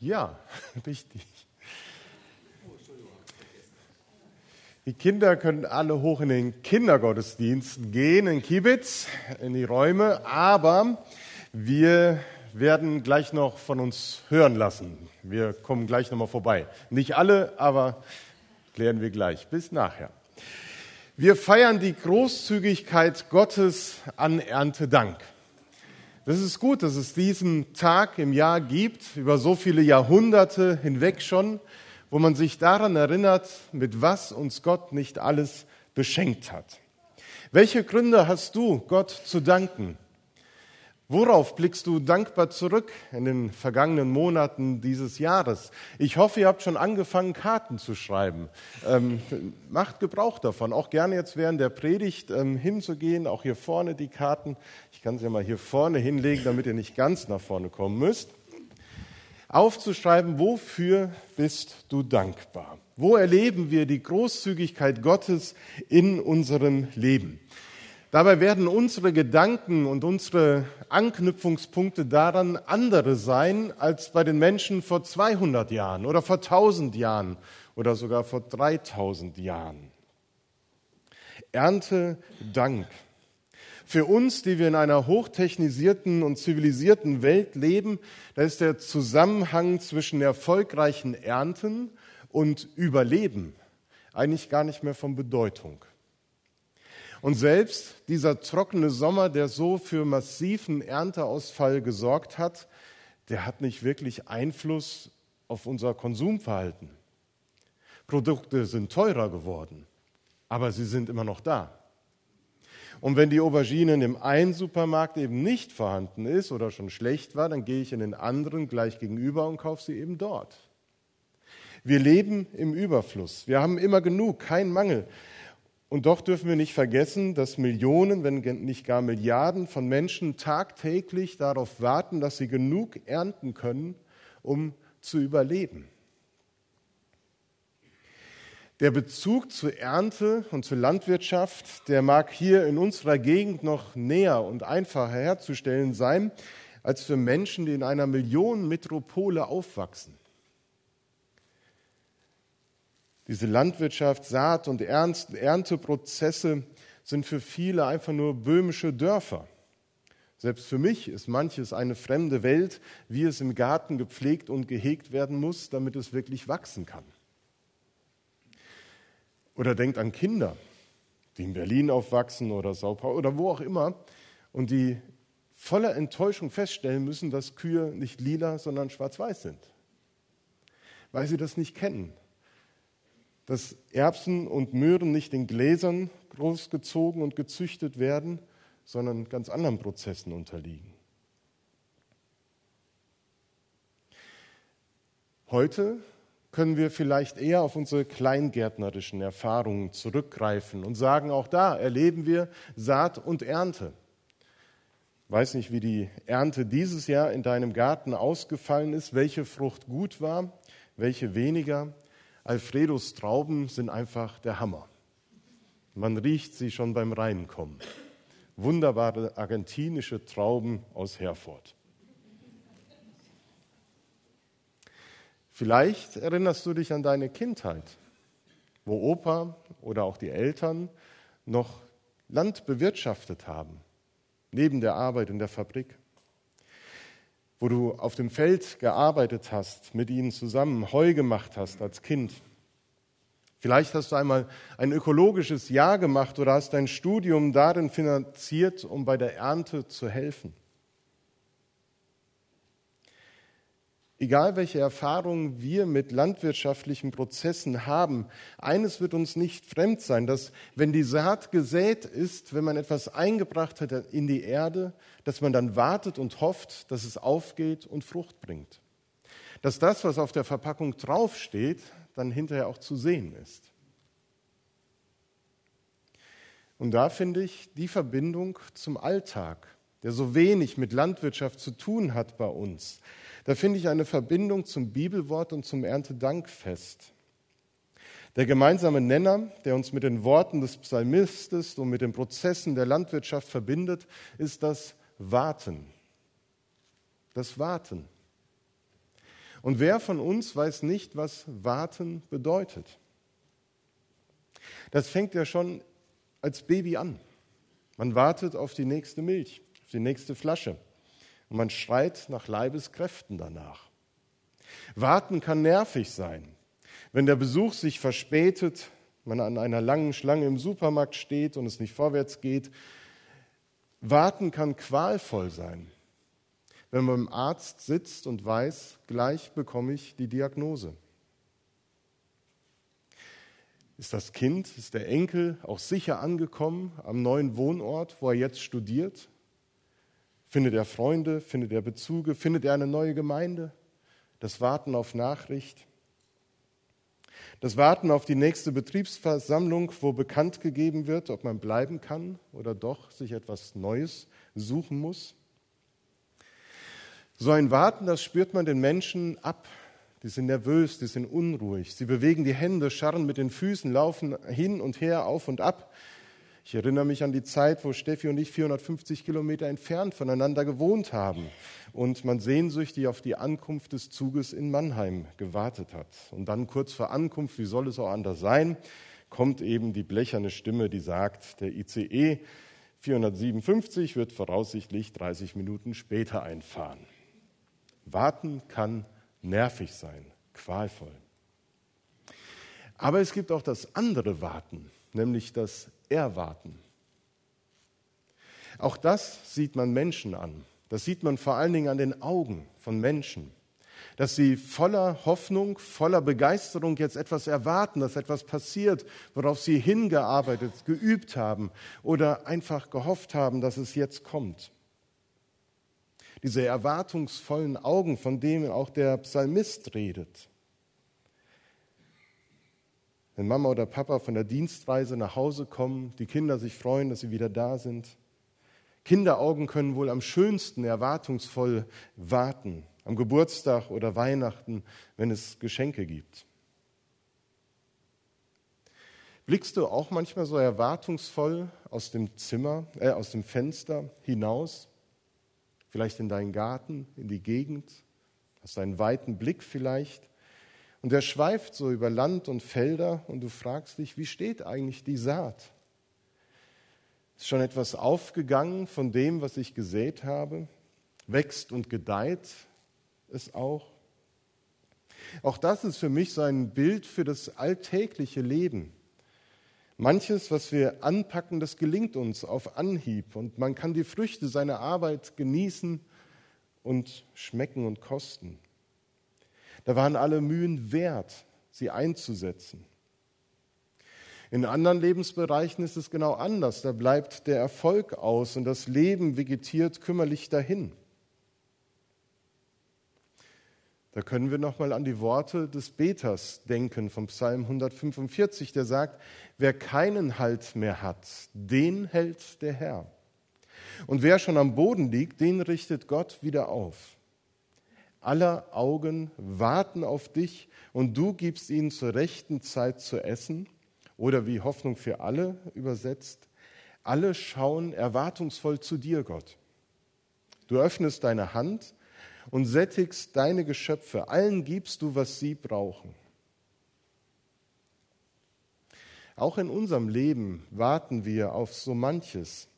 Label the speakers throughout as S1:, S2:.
S1: Ja, richtig. Die Kinder können alle hoch in den Kindergottesdienst gehen, in Kibitz, in die Räume, aber wir werden gleich noch von uns hören lassen. Wir kommen gleich nochmal vorbei. Nicht alle, aber klären wir gleich. Bis nachher. Wir feiern die Großzügigkeit Gottes an Erntedank. Das ist gut, dass es diesen Tag im Jahr gibt, über so viele Jahrhunderte hinweg schon, wo man sich daran erinnert, mit was uns Gott nicht alles beschenkt hat. Welche Gründe hast du, Gott zu danken? Worauf blickst du dankbar zurück in den vergangenen Monaten dieses Jahres? Ich hoffe, ihr habt schon angefangen, Karten zu schreiben. Ähm, macht Gebrauch davon, auch gerne jetzt während der Predigt ähm, hinzugehen, auch hier vorne die Karten. Ich kann sie ja mal hier vorne hinlegen, damit ihr nicht ganz nach vorne kommen müsst. Aufzuschreiben, wofür bist du dankbar? Wo erleben wir die Großzügigkeit Gottes in unserem Leben? Dabei werden unsere Gedanken und unsere Anknüpfungspunkte daran andere sein als bei den Menschen vor 200 Jahren oder vor 1000 Jahren oder sogar vor 3000 Jahren. Ernte Dank. Für uns, die wir in einer hochtechnisierten und zivilisierten Welt leben, da ist der Zusammenhang zwischen erfolgreichen Ernten und Überleben eigentlich gar nicht mehr von Bedeutung. Und selbst dieser trockene Sommer, der so für massiven Ernteausfall gesorgt hat, der hat nicht wirklich Einfluss auf unser Konsumverhalten. Produkte sind teurer geworden, aber sie sind immer noch da. Und wenn die Aubergine im einen Supermarkt eben nicht vorhanden ist oder schon schlecht war, dann gehe ich in den anderen gleich gegenüber und kaufe sie eben dort. Wir leben im Überfluss. Wir haben immer genug, kein Mangel. Und doch dürfen wir nicht vergessen, dass Millionen, wenn nicht gar Milliarden von Menschen tagtäglich darauf warten, dass sie genug ernten können, um zu überleben. Der Bezug zur Ernte und zur Landwirtschaft, der mag hier in unserer Gegend noch näher und einfacher herzustellen sein, als für Menschen, die in einer Millionenmetropole aufwachsen. Diese Landwirtschaft, Saat- und Ernteprozesse sind für viele einfach nur böhmische Dörfer. Selbst für mich ist manches eine fremde Welt, wie es im Garten gepflegt und gehegt werden muss, damit es wirklich wachsen kann. Oder denkt an Kinder, die in Berlin aufwachsen oder Sao Paulo oder wo auch immer und die voller Enttäuschung feststellen müssen, dass Kühe nicht lila, sondern schwarz-weiß sind, weil sie das nicht kennen, dass Erbsen und Möhren nicht in Gläsern großgezogen und gezüchtet werden, sondern ganz anderen Prozessen unterliegen. Heute können wir vielleicht eher auf unsere kleingärtnerischen Erfahrungen zurückgreifen und sagen, auch da erleben wir Saat und Ernte. Ich weiß nicht, wie die Ernte dieses Jahr in deinem Garten ausgefallen ist, welche Frucht gut war, welche weniger. Alfredos Trauben sind einfach der Hammer. Man riecht sie schon beim Reinkommen. Wunderbare argentinische Trauben aus Herford. Vielleicht erinnerst du dich an deine Kindheit, wo Opa oder auch die Eltern noch Land bewirtschaftet haben, neben der Arbeit in der Fabrik wo du auf dem Feld gearbeitet hast, mit ihnen zusammen Heu gemacht hast als Kind. Vielleicht hast du einmal ein ökologisches Jahr gemacht oder hast dein Studium darin finanziert, um bei der Ernte zu helfen. Egal welche Erfahrungen wir mit landwirtschaftlichen Prozessen haben, eines wird uns nicht fremd sein, dass wenn die Saat gesät ist, wenn man etwas eingebracht hat in die Erde, dass man dann wartet und hofft, dass es aufgeht und Frucht bringt. Dass das, was auf der Verpackung draufsteht, dann hinterher auch zu sehen ist. Und da finde ich die Verbindung zum Alltag, der so wenig mit Landwirtschaft zu tun hat bei uns, da finde ich eine Verbindung zum Bibelwort und zum Erntedankfest. Der gemeinsame Nenner, der uns mit den Worten des Psalmistes und mit den Prozessen der Landwirtschaft verbindet, ist das Warten. Das Warten. Und wer von uns weiß nicht, was warten bedeutet? Das fängt ja schon als Baby an. Man wartet auf die nächste Milch, die nächste Flasche. Und man schreit nach Leibeskräften danach. Warten kann nervig sein. Wenn der Besuch sich verspätet, man an einer langen Schlange im Supermarkt steht und es nicht vorwärts geht. Warten kann qualvoll sein, wenn man beim Arzt sitzt und weiß, gleich bekomme ich die Diagnose. Ist das Kind, ist der Enkel auch sicher angekommen am neuen Wohnort, wo er jetzt studiert? Findet er Freunde, findet er Bezüge, findet er eine neue Gemeinde? Das Warten auf Nachricht. Das Warten auf die nächste Betriebsversammlung, wo bekannt gegeben wird, ob man bleiben kann oder doch sich etwas Neues suchen muss. So ein Warten, das spürt man den Menschen ab. Die sind nervös, die sind unruhig. Sie bewegen die Hände, scharren mit den Füßen, laufen hin und her, auf und ab. Ich erinnere mich an die Zeit, wo Steffi und ich 450 Kilometer entfernt voneinander gewohnt haben und man sehnsüchtig auf die Ankunft des Zuges in Mannheim gewartet hat. Und dann kurz vor Ankunft, wie soll es auch anders sein, kommt eben die blecherne Stimme, die sagt, der ICE 457 wird voraussichtlich 30 Minuten später einfahren. Warten kann nervig sein, qualvoll. Aber es gibt auch das andere Warten, nämlich das Erwarten. Auch das sieht man Menschen an. Das sieht man vor allen Dingen an den Augen von Menschen, dass sie voller Hoffnung, voller Begeisterung jetzt etwas erwarten, dass etwas passiert, worauf sie hingearbeitet, geübt haben oder einfach gehofft haben, dass es jetzt kommt. Diese erwartungsvollen Augen, von denen auch der Psalmist redet. Wenn Mama oder Papa von der Dienstreise nach Hause kommen, die Kinder sich freuen, dass sie wieder da sind, Kinderaugen können wohl am schönsten erwartungsvoll warten, am Geburtstag oder Weihnachten, wenn es Geschenke gibt. Blickst du auch manchmal so erwartungsvoll aus dem Zimmer, äh, aus dem Fenster hinaus, vielleicht in deinen Garten, in die Gegend, hast einen weiten Blick vielleicht, und er schweift so über Land und Felder und du fragst dich, wie steht eigentlich die Saat? Ist schon etwas aufgegangen von dem, was ich gesät habe? Wächst und gedeiht es auch? Auch das ist für mich so ein Bild für das alltägliche Leben. Manches, was wir anpacken, das gelingt uns auf Anhieb und man kann die Früchte seiner Arbeit genießen und schmecken und kosten. Da waren alle Mühen wert, sie einzusetzen. In anderen Lebensbereichen ist es genau anders. Da bleibt der Erfolg aus und das Leben vegetiert kümmerlich dahin. Da können wir nochmal an die Worte des Beters denken vom Psalm 145, der sagt, wer keinen Halt mehr hat, den hält der Herr. Und wer schon am Boden liegt, den richtet Gott wieder auf. Aller Augen warten auf dich und du gibst ihnen zur rechten Zeit zu essen oder wie Hoffnung für alle übersetzt, alle schauen erwartungsvoll zu dir, Gott. Du öffnest deine Hand und sättigst deine Geschöpfe, allen gibst du, was sie brauchen. Auch in unserem Leben warten wir auf so manches,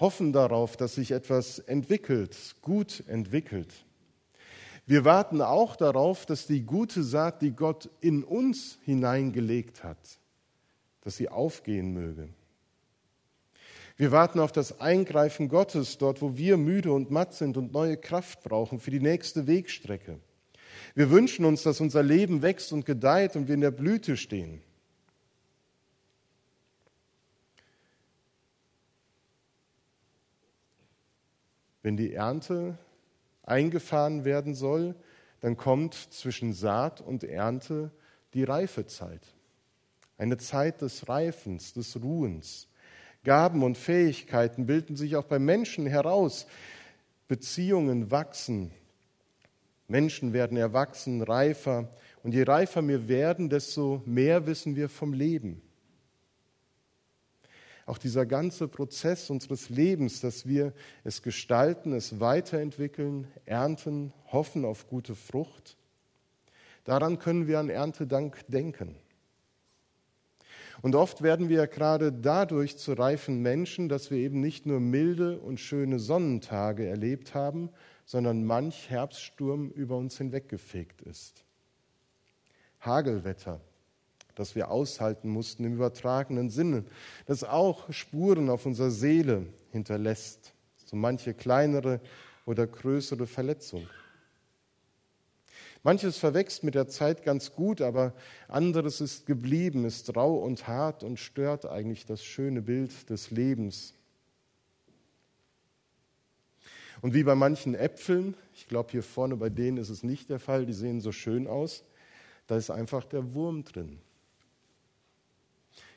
S1: hoffen darauf, dass sich etwas entwickelt, gut entwickelt. Wir warten auch darauf, dass die gute Saat, die Gott in uns hineingelegt hat, dass sie aufgehen möge. Wir warten auf das Eingreifen Gottes dort, wo wir müde und matt sind und neue Kraft brauchen für die nächste Wegstrecke. Wir wünschen uns, dass unser Leben wächst und gedeiht und wir in der Blüte stehen. Wenn die Ernte eingefahren werden soll, dann kommt zwischen Saat und Ernte die Reifezeit eine Zeit des Reifens, des Ruhens. Gaben und Fähigkeiten bilden sich auch bei Menschen heraus. Beziehungen wachsen. Menschen werden erwachsen, reifer. Und je reifer wir werden, desto mehr wissen wir vom Leben. Auch dieser ganze Prozess unseres Lebens, dass wir es gestalten, es weiterentwickeln, ernten, hoffen auf gute Frucht, Daran können wir an Erntedank denken. Und oft werden wir gerade dadurch zu reifen Menschen, dass wir eben nicht nur milde und schöne Sonnentage erlebt haben, sondern manch Herbststurm über uns hinweggefegt ist. Hagelwetter, das wir aushalten mussten im übertragenen Sinne, das auch Spuren auf unserer Seele hinterlässt, so manche kleinere oder größere Verletzung. Manches verwächst mit der Zeit ganz gut, aber anderes ist geblieben, ist rau und hart und stört eigentlich das schöne Bild des Lebens. Und wie bei manchen Äpfeln, ich glaube hier vorne bei denen ist es nicht der Fall, die sehen so schön aus, da ist einfach der Wurm drin.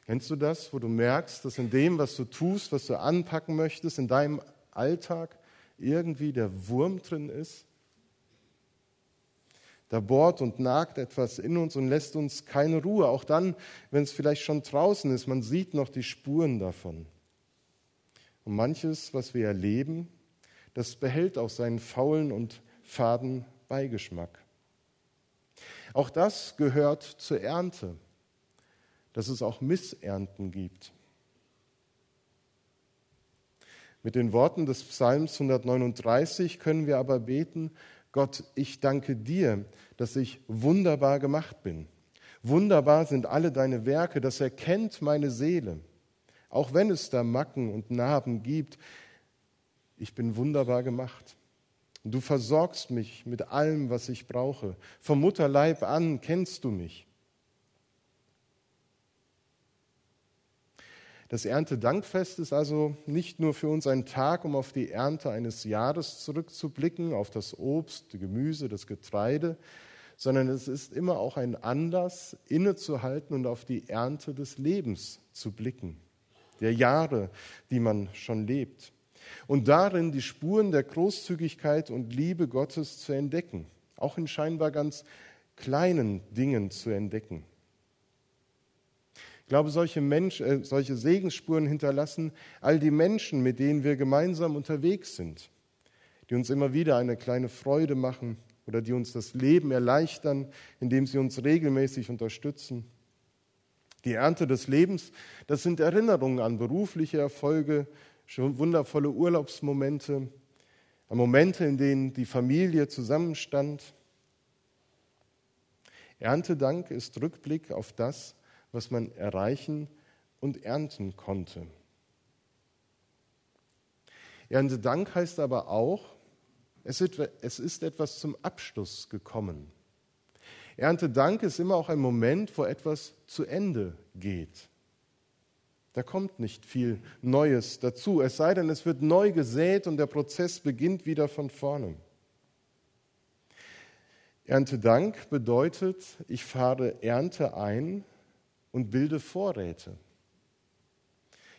S1: Kennst du das, wo du merkst, dass in dem, was du tust, was du anpacken möchtest, in deinem Alltag irgendwie der Wurm drin ist? Da bohrt und nagt etwas in uns und lässt uns keine Ruhe, auch dann, wenn es vielleicht schon draußen ist. Man sieht noch die Spuren davon. Und manches, was wir erleben, das behält auch seinen faulen und faden Beigeschmack. Auch das gehört zur Ernte, dass es auch Missernten gibt. Mit den Worten des Psalms 139 können wir aber beten, Gott, ich danke dir, dass ich wunderbar gemacht bin. Wunderbar sind alle deine Werke, das erkennt meine Seele. Auch wenn es da Macken und Narben gibt, ich bin wunderbar gemacht. du versorgst mich mit allem, was ich brauche. Vom Mutterleib an kennst du mich. Das Erntedankfest ist also nicht nur für uns ein Tag, um auf die Ernte eines Jahres zurückzublicken, auf das Obst, Gemüse, das Getreide, sondern es ist immer auch ein Anlass, innezuhalten und auf die Ernte des Lebens zu blicken, der Jahre, die man schon lebt. Und darin die Spuren der Großzügigkeit und Liebe Gottes zu entdecken, auch in scheinbar ganz kleinen Dingen zu entdecken. Ich glaube, solche, Mensch, äh, solche Segensspuren hinterlassen all die Menschen, mit denen wir gemeinsam unterwegs sind, die uns immer wieder eine kleine Freude machen oder die uns das Leben erleichtern, indem sie uns regelmäßig unterstützen. Die Ernte des Lebens, das sind Erinnerungen an berufliche Erfolge, schon wundervolle Urlaubsmomente, an Momente, in denen die Familie zusammenstand. Erntedank ist Rückblick auf das, was man erreichen und ernten konnte. Erntedank heißt aber auch, es ist etwas zum Abschluss gekommen. Erntedank ist immer auch ein Moment, wo etwas zu Ende geht. Da kommt nicht viel Neues dazu, es sei denn, es wird neu gesät und der Prozess beginnt wieder von vorne. Erntedank bedeutet, ich fahre Ernte ein, und bilde Vorräte.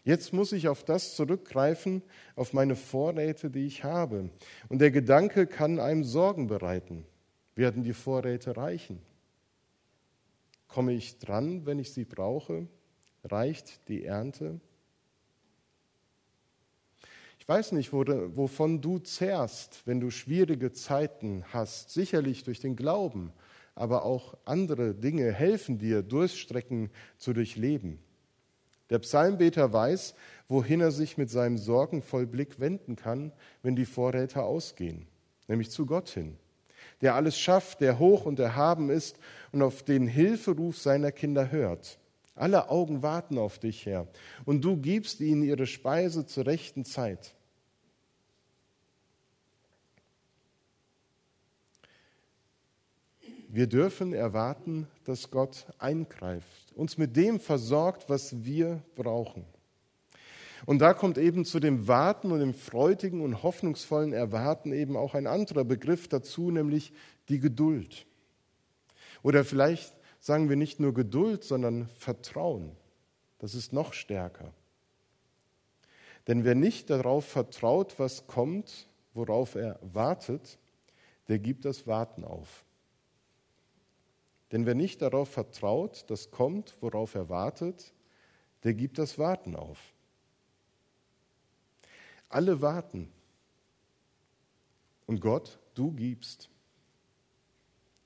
S1: Jetzt muss ich auf das zurückgreifen, auf meine Vorräte, die ich habe. Und der Gedanke kann einem Sorgen bereiten. Werden die Vorräte reichen? Komme ich dran, wenn ich sie brauche? Reicht die Ernte? Ich weiß nicht, wovon du zehrst, wenn du schwierige Zeiten hast, sicherlich durch den Glauben, aber auch andere Dinge helfen dir, Durststrecken zu durchleben. Der Psalmbeter weiß, wohin er sich mit seinem sorgenvoll Blick wenden kann, wenn die Vorräte ausgehen, nämlich zu Gott hin, der alles schafft, der hoch und erhaben ist und auf den Hilferuf seiner Kinder hört. Alle Augen warten auf dich, Herr, und du gibst ihnen ihre Speise zur rechten Zeit. Wir dürfen erwarten, dass Gott eingreift, uns mit dem versorgt, was wir brauchen. Und da kommt eben zu dem Warten und dem freudigen und hoffnungsvollen Erwarten eben auch ein anderer Begriff dazu, nämlich die Geduld. Oder vielleicht sagen wir nicht nur Geduld, sondern Vertrauen. Das ist noch stärker. Denn wer nicht darauf vertraut, was kommt, worauf er wartet, der gibt das Warten auf. Denn wer nicht darauf vertraut, das kommt, worauf er wartet, der gibt das Warten auf. Alle warten. Und Gott, du gibst.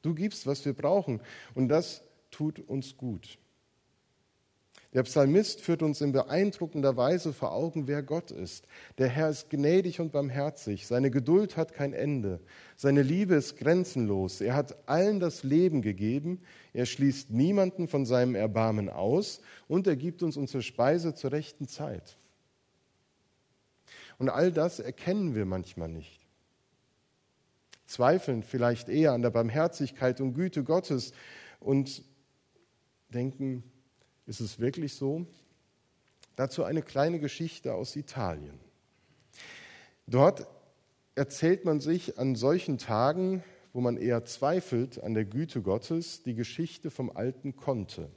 S1: Du gibst, was wir brauchen. Und das tut uns gut. Der Psalmist führt uns in beeindruckender Weise vor Augen, wer Gott ist. Der Herr ist gnädig und barmherzig. Seine Geduld hat kein Ende. Seine Liebe ist grenzenlos. Er hat allen das Leben gegeben. Er schließt niemanden von seinem Erbarmen aus und er gibt uns unsere Speise zur rechten Zeit. Und all das erkennen wir manchmal nicht. Zweifeln vielleicht eher an der Barmherzigkeit und Güte Gottes und denken, ist es wirklich so? Dazu eine kleine Geschichte aus Italien. Dort erzählt man sich an solchen Tagen, wo man eher zweifelt an der Güte Gottes, die Geschichte vom alten Conte.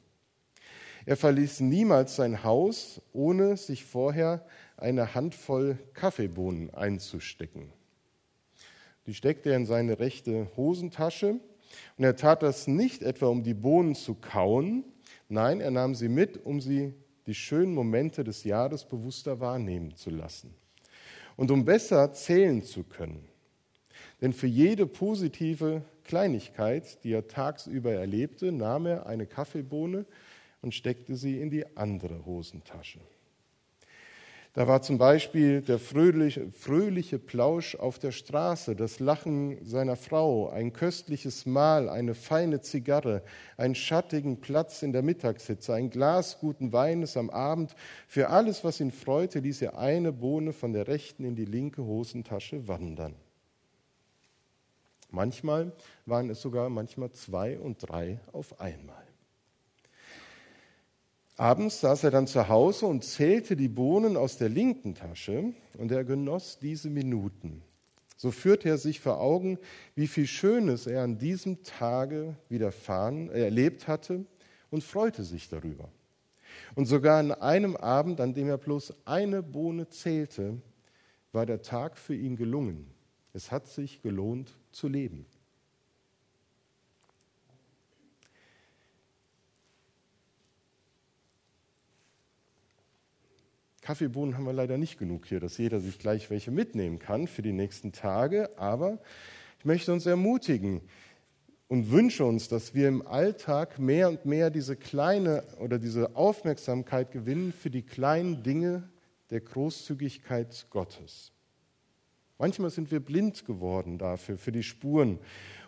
S1: Er verließ niemals sein Haus, ohne sich vorher eine Handvoll Kaffeebohnen einzustecken. Die steckte er in seine rechte Hosentasche und er tat das nicht etwa, um die Bohnen zu kauen, Nein, er nahm sie mit, um sie die schönen Momente des Jahres bewusster wahrnehmen zu lassen und um besser zählen zu können. Denn für jede positive Kleinigkeit, die er tagsüber erlebte, nahm er eine Kaffeebohne und steckte sie in die andere Hosentasche. Da war zum Beispiel der fröhliche, fröhliche Plausch auf der Straße, das Lachen seiner Frau, ein köstliches Mahl, eine feine Zigarre, einen schattigen Platz in der Mittagshitze, ein Glas guten Weines am Abend. Für alles, was ihn freute, ließ er eine Bohne von der rechten in die linke Hosentasche wandern. Manchmal waren es sogar manchmal zwei und drei auf einmal. Abends saß er dann zu Hause und zählte die Bohnen aus der linken Tasche und er genoss diese Minuten. So führte er sich vor Augen, wie viel Schönes er an diesem Tage widerfahren, äh, erlebt hatte und freute sich darüber. Und sogar an einem Abend, an dem er bloß eine Bohne zählte, war der Tag für ihn gelungen. Es hat sich gelohnt zu leben. Kaffeebohnen haben wir leider nicht genug hier, dass jeder sich gleich welche mitnehmen kann für die nächsten Tage. Aber ich möchte uns ermutigen und wünsche uns, dass wir im Alltag mehr und mehr diese kleine oder diese Aufmerksamkeit gewinnen für die kleinen Dinge der Großzügigkeit Gottes. Manchmal sind wir blind geworden dafür, für die Spuren.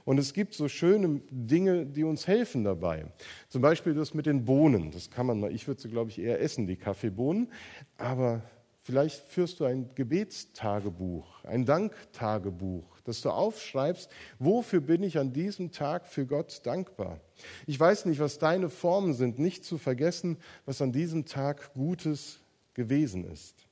S1: Und es gibt so schöne Dinge, die uns helfen dabei. Zum Beispiel das mit den Bohnen. Das kann man mal, ich würde sie, glaube ich, eher essen, die Kaffeebohnen. Aber vielleicht führst du ein Gebetstagebuch, ein Danktagebuch, dass du aufschreibst, wofür bin ich an diesem Tag für Gott dankbar. Ich weiß nicht, was deine Formen sind, nicht zu vergessen, was an diesem Tag Gutes gewesen ist.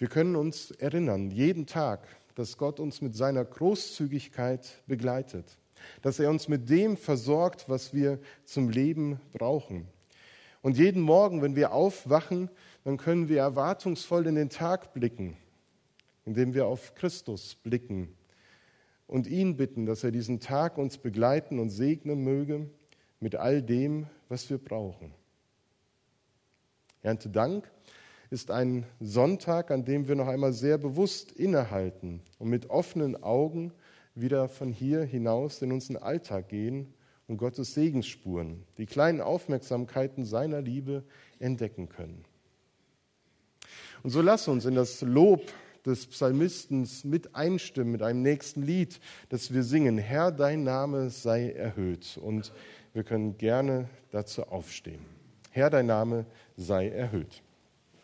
S1: Wir können uns erinnern, jeden Tag, dass Gott uns mit seiner Großzügigkeit begleitet, dass er uns mit dem versorgt, was wir zum Leben brauchen. Und jeden Morgen, wenn wir aufwachen, dann können wir erwartungsvoll in den Tag blicken, indem wir auf Christus blicken und ihn bitten, dass er diesen Tag uns begleiten und segnen möge mit all dem, was wir brauchen. Ernte Dank ist ein Sonntag, an dem wir noch einmal sehr bewusst innehalten und mit offenen Augen wieder von hier hinaus in unseren Alltag gehen und Gottes Segensspuren, die kleinen Aufmerksamkeiten seiner Liebe entdecken können. Und so lass uns in das Lob des Psalmisten mit einstimmen mit einem nächsten Lied, das wir singen. Herr, dein Name sei erhöht. Und wir können gerne dazu aufstehen. Herr, dein Name sei erhöht.